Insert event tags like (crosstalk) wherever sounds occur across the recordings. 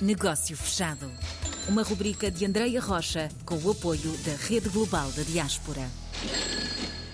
Negócio Fechado. Uma rubrica de Andreia Rocha com o apoio da Rede Global da Diaspora.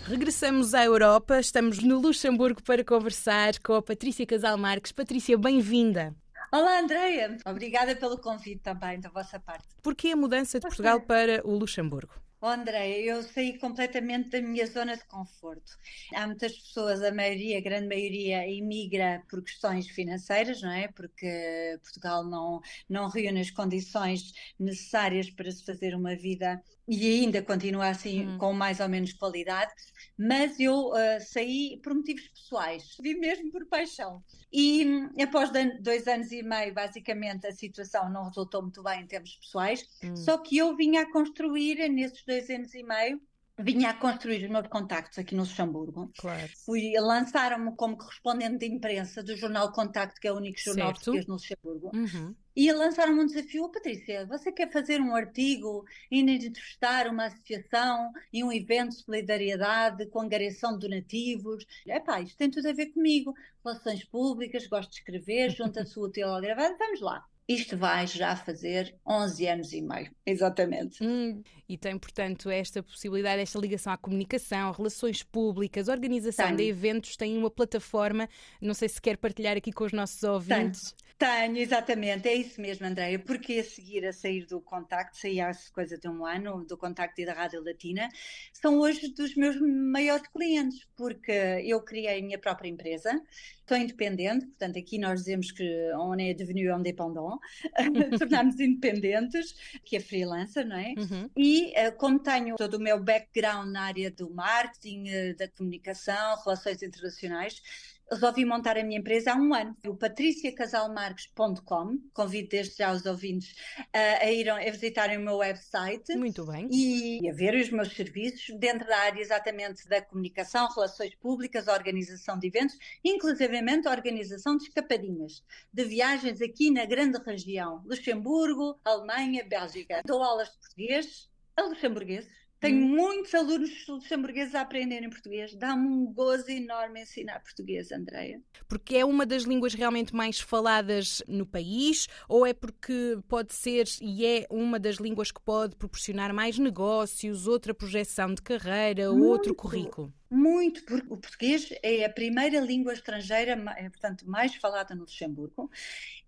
Regressamos à Europa, estamos no Luxemburgo para conversar com a Patrícia Casal Marques. Patrícia, bem-vinda. Olá, Andreia. Obrigada pelo convite também da vossa parte. Porquê a mudança de Portugal para o Luxemburgo? Oh, André, eu saí completamente da minha zona de conforto. Há muitas pessoas, a maioria, a grande maioria, imigra por questões financeiras, não é? Porque Portugal não, não reúne as condições necessárias para se fazer uma vida e ainda continua assim hum. com mais ou menos qualidade, mas eu uh, saí por motivos pessoais, vi mesmo por paixão. E um, após dois anos e meio, basicamente, a situação não resultou muito bem em termos pessoais, hum. só que eu vinha a construir nesses dois anos e meio vinha a construir os meus contactos aqui no Luxemburgo. Claro. Fui lançaram-me como correspondente de imprensa do jornal Contacto, que é o único jornal certo. português no Luxemburgo. Uhum. E lançaram-me um desafio, Patrícia, você quer fazer um artigo e entrevistar uma associação e um evento de solidariedade com angariação de donativos? Epá, isto tem tudo a ver comigo. Relações públicas, gosto de escrever, sua útil ao vamos lá. Isto vai já fazer 11 anos e meio, exatamente. Hum, e tem, portanto, esta possibilidade, esta ligação à comunicação, relações públicas, organização Tenho. de eventos, tem uma plataforma, não sei se quer partilhar aqui com os nossos ouvintes. Tenho. Tenho, exatamente, é isso mesmo, Andréia, porque a seguir a sair do contacto, saí há coisa de um ano, do contacto e da Rádio Latina, são hoje dos meus maiores clientes, porque eu criei a minha própria empresa, estou independente, portanto aqui nós dizemos que on est devenu indépendant, (laughs) tornarmos independentes, que é freelancer, não é? Uhum. E eh, como tenho todo o meu background na área do marketing, eh, da comunicação, relações internacionais, resolvi montar a minha empresa há um ano, o patriciacasalmarques.com. Convido desde já os ouvintes uh, a irem a visitarem o meu website. Muito bem. E a ver os meus serviços dentro da área exatamente da comunicação, relações públicas, organização de eventos, inclusivamente a organização de escapadinhas, de viagens aqui na grande região, Luxemburgo, Alemanha, Bélgica. Dou aulas de português a luxemburgueses tenho hum. muitos alunos luxemburgueses a aprenderem português. Dá-me um gozo enorme ensinar português, Andreia. Porque é uma das línguas realmente mais faladas no país ou é porque pode ser e é uma das línguas que pode proporcionar mais negócios, outra projeção de carreira, muito, outro currículo? Muito, porque o português é a primeira língua estrangeira, é, portanto, mais falada no Luxemburgo.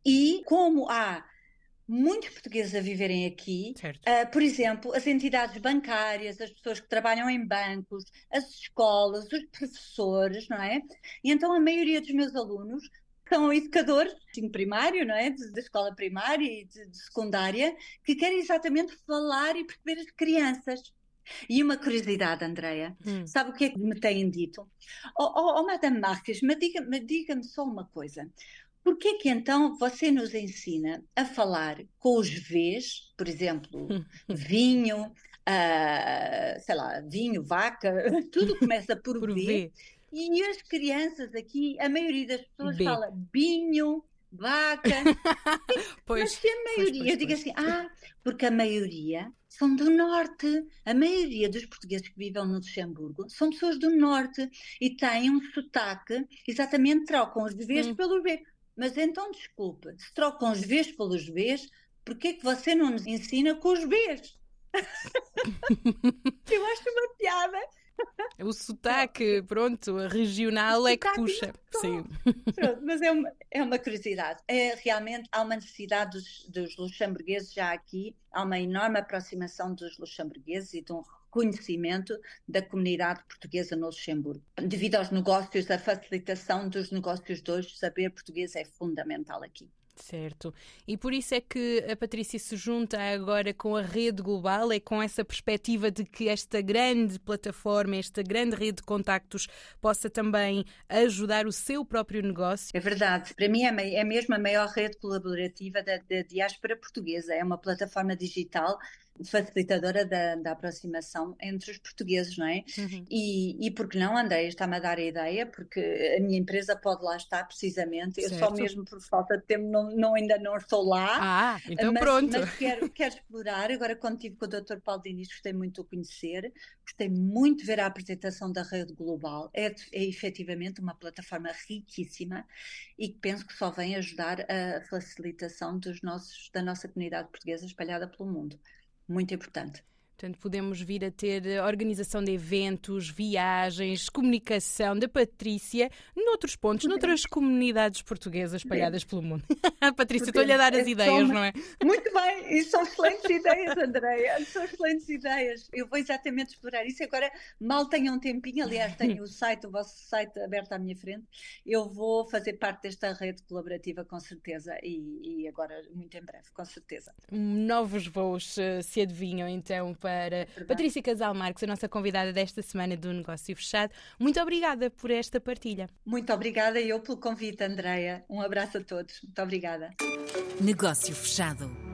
E como há muitos portugueses a viverem aqui. Uh, por exemplo, as entidades bancárias, as pessoas que trabalham em bancos, as escolas, os professores, não é? E então a maioria dos meus alunos são educadores de primário, não é? Da escola primária e de, de secundária, que querem exatamente falar e perceber as crianças. E uma curiosidade, Andreia, hum. sabe o que é que me têm dito? Oh, oh, oh Madame Marques, mas diga-me diga só uma coisa. Por que que então você nos ensina a falar com os Vs, por exemplo, (laughs) vinho, uh, sei lá, vinho, vaca, (laughs) tudo começa por, por v, v, e as crianças aqui, a maioria das pessoas B. fala vinho, vaca. (laughs) pois, Mas se a maioria, pois, pois, eu digo assim, ah, porque a maioria são do norte. A maioria dos portugueses que vivem no Luxemburgo são pessoas do norte e têm um sotaque, exatamente trocam os hum. pelo V. Mas então, desculpa, se trocam os Vs pelos Bs, porquê que você não nos ensina com os Bs? (laughs) Eu acho uma piada. O sotaque, pronto, regional é que puxa. Sim. Pronto, mas é uma, é uma curiosidade. É, realmente há uma necessidade dos, dos luxemburgueses já aqui, há uma enorme aproximação dos luxemburgueses e de um conhecimento da comunidade portuguesa no Luxemburgo. Devido aos negócios, a facilitação dos negócios de hoje, saber português é fundamental aqui. Certo. E por isso é que a Patrícia se junta agora com a rede global, é com essa perspectiva de que esta grande plataforma, esta grande rede de contactos possa também ajudar o seu próprio negócio. É verdade. Para mim é, é mesmo a maior rede colaborativa da, da diáspora portuguesa. É uma plataforma digital facilitadora da, da aproximação entre os portugueses, não é? Uhum. E, e porque não, André, está-me a dar a ideia, porque a minha empresa pode lá estar precisamente, eu só mesmo por falta de tempo não, não, ainda não estou lá. Ah, então mas, pronto. Mas quero, quero explorar, agora quando estive com o Dr. Paulo Diniz, gostei muito de conhecer, gostei muito de ver a apresentação da Rede Global, é, é efetivamente uma plataforma riquíssima e que penso que só vem ajudar a facilitação dos nossos, da nossa comunidade portuguesa espalhada pelo mundo muito importante. Portanto, podemos vir a ter organização de eventos, viagens, comunicação da Patrícia noutros pontos, noutras comunidades portuguesas espalhadas pelo mundo. (laughs) Patrícia, estou-lhe a dar as ideias, não é? Muito bem, e são excelentes (laughs) ideias, Andréia, são excelentes ideias. Eu vou exatamente explorar isso. Agora, mal tenho um tempinho, aliás, tenho o site, o vosso site aberto à minha frente, eu vou fazer parte desta rede colaborativa com certeza e, e agora, muito em breve, com certeza. Novos voos uh, se adivinham então para para Verdade. Patrícia Casal Marques, a nossa convidada desta semana do Negócio Fechado. Muito obrigada por esta partilha. Muito obrigada eu pelo convite, Andreia. Um abraço a todos. Muito obrigada. Negócio Fechado.